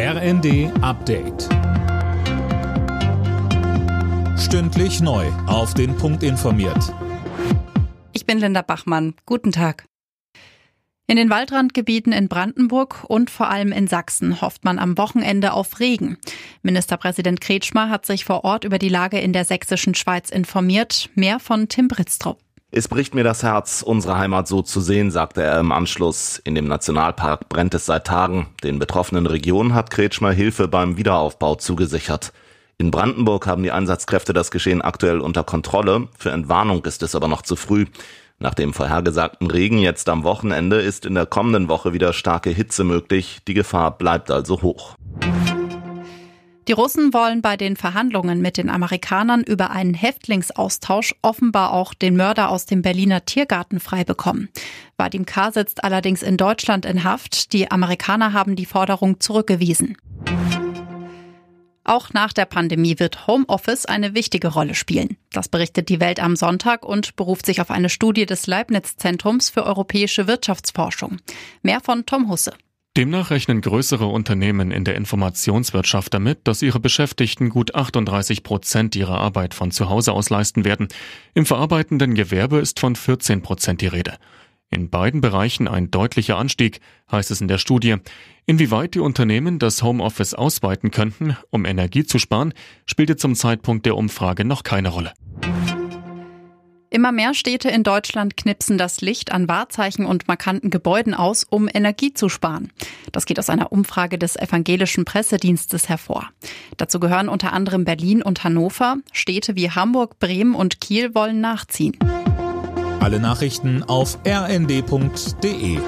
RND Update. Stündlich neu. Auf den Punkt informiert. Ich bin Linda Bachmann. Guten Tag. In den Waldrandgebieten in Brandenburg und vor allem in Sachsen hofft man am Wochenende auf Regen. Ministerpräsident Kretschmer hat sich vor Ort über die Lage in der sächsischen Schweiz informiert. Mehr von Tim Britztrup. Es bricht mir das Herz, unsere Heimat so zu sehen, sagte er im Anschluss. In dem Nationalpark brennt es seit Tagen. Den betroffenen Regionen hat Kretschmer Hilfe beim Wiederaufbau zugesichert. In Brandenburg haben die Einsatzkräfte das Geschehen aktuell unter Kontrolle. Für Entwarnung ist es aber noch zu früh. Nach dem vorhergesagten Regen jetzt am Wochenende ist in der kommenden Woche wieder starke Hitze möglich. Die Gefahr bleibt also hoch. Die Russen wollen bei den Verhandlungen mit den Amerikanern über einen Häftlingsaustausch offenbar auch den Mörder aus dem Berliner Tiergarten freibekommen. Vadim K. sitzt allerdings in Deutschland in Haft. Die Amerikaner haben die Forderung zurückgewiesen. Auch nach der Pandemie wird Homeoffice eine wichtige Rolle spielen. Das berichtet die Welt am Sonntag und beruft sich auf eine Studie des Leibniz-Zentrums für europäische Wirtschaftsforschung. Mehr von Tom Husse. Demnach rechnen größere Unternehmen in der Informationswirtschaft damit, dass ihre Beschäftigten gut 38 Prozent ihrer Arbeit von zu Hause aus leisten werden. Im verarbeitenden Gewerbe ist von 14 Prozent die Rede. In beiden Bereichen ein deutlicher Anstieg, heißt es in der Studie. Inwieweit die Unternehmen das Homeoffice ausweiten könnten, um Energie zu sparen, spielte zum Zeitpunkt der Umfrage noch keine Rolle. Immer mehr Städte in Deutschland knipsen das Licht an Wahrzeichen und markanten Gebäuden aus, um Energie zu sparen. Das geht aus einer Umfrage des evangelischen Pressedienstes hervor. Dazu gehören unter anderem Berlin und Hannover. Städte wie Hamburg, Bremen und Kiel wollen nachziehen. Alle Nachrichten auf rnd.de